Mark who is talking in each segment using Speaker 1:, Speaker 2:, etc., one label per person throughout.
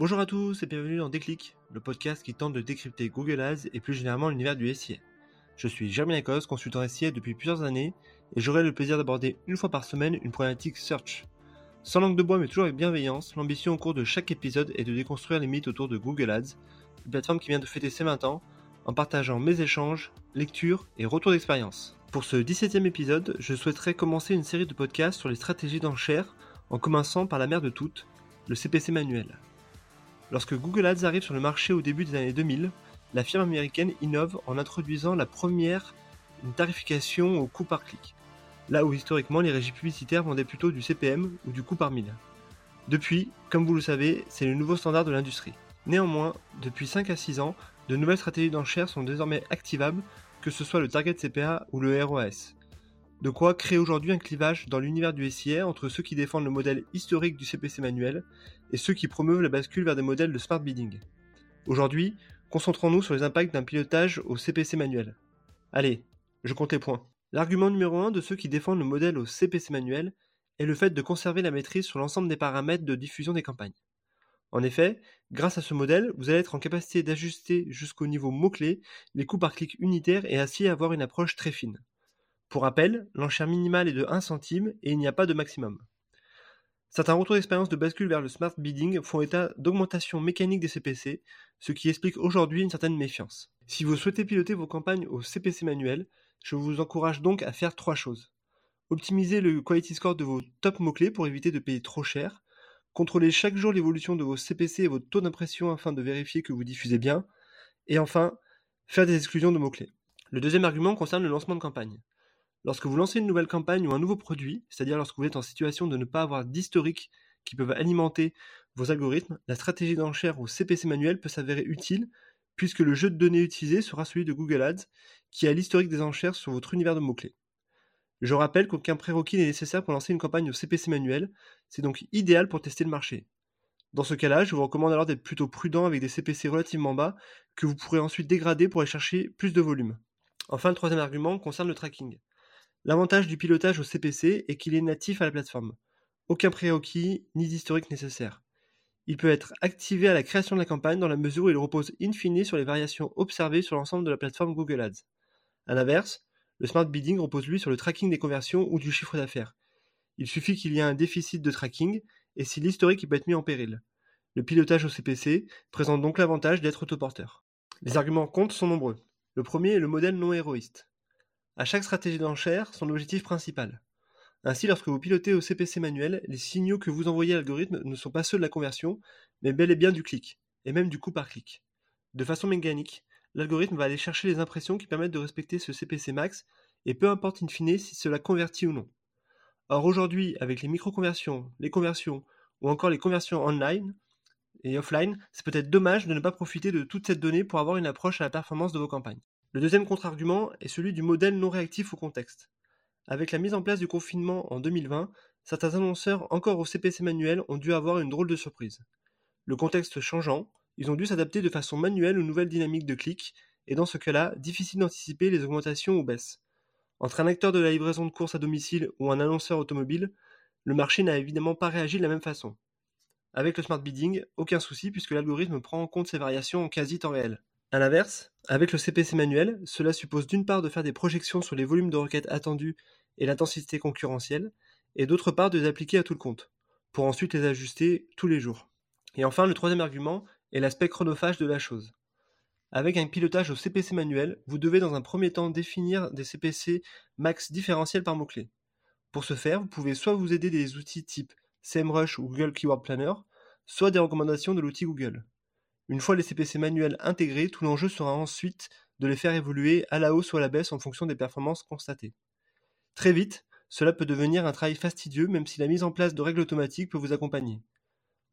Speaker 1: Bonjour à tous et bienvenue dans Déclic, le podcast qui tente de décrypter Google Ads et plus généralement l'univers du SIA. Je suis Jeremy Lacoste, consultant SIA depuis plusieurs années et j'aurai le plaisir d'aborder une fois par semaine une problématique search. Sans langue de bois mais toujours avec bienveillance, l'ambition au cours de chaque épisode est de déconstruire les mythes autour de Google Ads, une plateforme qui vient de fêter ses 20 ans, en partageant mes échanges, lectures et retours d'expérience. Pour ce 17e épisode, je souhaiterais commencer une série de podcasts sur les stratégies d'enchères en commençant par la mère de toutes, le CPC manuel. Lorsque Google Ads arrive sur le marché au début des années 2000, la firme américaine innove en introduisant la première tarification au coût par clic, là où historiquement les régies publicitaires vendaient plutôt du CPM ou du coût par mille. Depuis, comme vous le savez, c'est le nouveau standard de l'industrie. Néanmoins, depuis 5 à 6 ans, de nouvelles stratégies d'enchères sont désormais activables, que ce soit le target CPA ou le ROAS. De quoi créer aujourd'hui un clivage dans l'univers du SIA entre ceux qui défendent le modèle historique du CPC manuel et ceux qui promeuvent la bascule vers des modèles de smart bidding. Aujourd'hui, concentrons-nous sur les impacts d'un pilotage au CPC manuel. Allez, je compte les points. L'argument numéro 1 de ceux qui défendent le modèle au CPC manuel est le fait de conserver la maîtrise sur l'ensemble des paramètres de diffusion des campagnes. En effet, grâce à ce modèle, vous allez être en capacité d'ajuster jusqu'au niveau mot-clé les coûts par clic unitaires et ainsi avoir une approche très fine. Pour rappel, l'enchère minimale est de 1 centime et il n'y a pas de maximum. Certains retours d'expérience de bascule vers le smart bidding font état d'augmentation mécanique des CPC, ce qui explique aujourd'hui une certaine méfiance. Si vous souhaitez piloter vos campagnes au CPC manuel, je vous encourage donc à faire trois choses. Optimiser le quality score de vos top mots-clés pour éviter de payer trop cher, contrôler chaque jour l'évolution de vos CPC et votre taux d'impression afin de vérifier que vous diffusez bien, et enfin, faire des exclusions de mots-clés. Le deuxième argument concerne le lancement de campagne. Lorsque vous lancez une nouvelle campagne ou un nouveau produit, c'est-à-dire lorsque vous êtes en situation de ne pas avoir d'historique qui peuvent alimenter vos algorithmes, la stratégie d'enchère au CPC manuel peut s'avérer utile puisque le jeu de données utilisé sera celui de Google Ads qui a l'historique des enchères sur votre univers de mots-clés. Je rappelle qu'aucun prérequis n'est nécessaire pour lancer une campagne au CPC manuel, c'est donc idéal pour tester le marché. Dans ce cas-là, je vous recommande alors d'être plutôt prudent avec des CPC relativement bas que vous pourrez ensuite dégrader pour aller chercher plus de volume. Enfin, le troisième argument concerne le tracking. L'avantage du pilotage au CPC est qu'il est natif à la plateforme. Aucun prérequis ni d'historique nécessaire. Il peut être activé à la création de la campagne dans la mesure où il repose in fine sur les variations observées sur l'ensemble de la plateforme Google Ads. A l'inverse, le smart bidding repose lui sur le tracking des conversions ou du chiffre d'affaires. Il suffit qu'il y ait un déficit de tracking et si l'historique peut être mis en péril. Le pilotage au CPC présente donc l'avantage d'être autoporteur. Les arguments compte sont nombreux. Le premier est le modèle non héroïste. À chaque stratégie d'enchère, son objectif principal. Ainsi, lorsque vous pilotez au CPC manuel, les signaux que vous envoyez à l'algorithme ne sont pas ceux de la conversion, mais bel et bien du clic, et même du coup par clic. De façon mécanique, l'algorithme va aller chercher les impressions qui permettent de respecter ce CPC max, et peu importe in fine si cela convertit ou non. Or aujourd'hui, avec les micro-conversions, les conversions, ou encore les conversions online et offline, c'est peut-être dommage de ne pas profiter de toute cette donnée pour avoir une approche à la performance de vos campagnes. Le deuxième contre-argument est celui du modèle non réactif au contexte. Avec la mise en place du confinement en 2020, certains annonceurs encore au CPC manuel ont dû avoir une drôle de surprise. Le contexte changeant, ils ont dû s'adapter de façon manuelle aux nouvelles dynamiques de clics, et dans ce cas-là, difficile d'anticiper les augmentations ou baisses. Entre un acteur de la livraison de courses à domicile ou un annonceur automobile, le marché n'a évidemment pas réagi de la même façon. Avec le smart bidding, aucun souci puisque l'algorithme prend en compte ces variations en quasi temps réel. A l'inverse, avec le CPC manuel, cela suppose d'une part de faire des projections sur les volumes de requêtes attendus et l'intensité concurrentielle, et d'autre part de les appliquer à tout le compte, pour ensuite les ajuster tous les jours. Et enfin, le troisième argument est l'aspect chronophage de la chose. Avec un pilotage au CPC manuel, vous devez dans un premier temps définir des CPC max différentiels par mot-clé. Pour ce faire, vous pouvez soit vous aider des outils type SEMrush ou Google Keyword Planner, soit des recommandations de l'outil Google. Une fois les CPC manuels intégrés, tout l'enjeu sera ensuite de les faire évoluer à la hausse ou à la baisse en fonction des performances constatées. Très vite, cela peut devenir un travail fastidieux même si la mise en place de règles automatiques peut vous accompagner.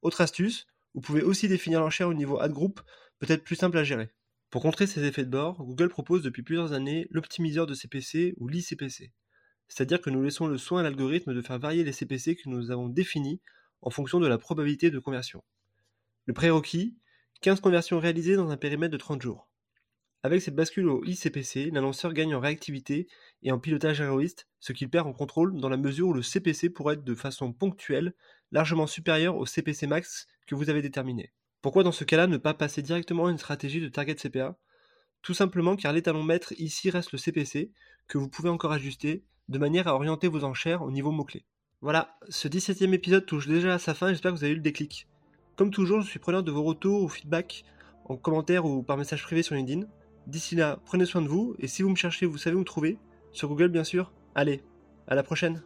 Speaker 1: Autre astuce, vous pouvez aussi définir l'enchère au niveau ad group, peut-être plus simple à gérer. Pour contrer ces effets de bord, Google propose depuis plusieurs années l'optimiseur de CPC ou l'ICPC. C'est-à-dire que nous laissons le soin à l'algorithme de faire varier les CPC que nous avons définis en fonction de la probabilité de conversion. Le prérequis, 15 conversions réalisées dans un périmètre de 30 jours. Avec cette bascule au ICPC, l'annonceur gagne en réactivité et en pilotage héroïste, ce qu'il perd en contrôle dans la mesure où le CPC pourrait être de façon ponctuelle largement supérieur au CPC max que vous avez déterminé. Pourquoi dans ce cas-là ne pas passer directement à une stratégie de target CPA Tout simplement car l'étalon maître ici reste le CPC, que vous pouvez encore ajuster, de manière à orienter vos enchères au niveau mot-clé. Voilà, ce 17ème épisode touche déjà à sa fin, j'espère que vous avez eu le déclic. Comme toujours, je suis preneur de vos retours ou feedback en commentaire ou par message privé sur LinkedIn. D'ici là, prenez soin de vous, et si vous me cherchez, vous savez où me trouver, sur Google bien sûr. Allez, à la prochaine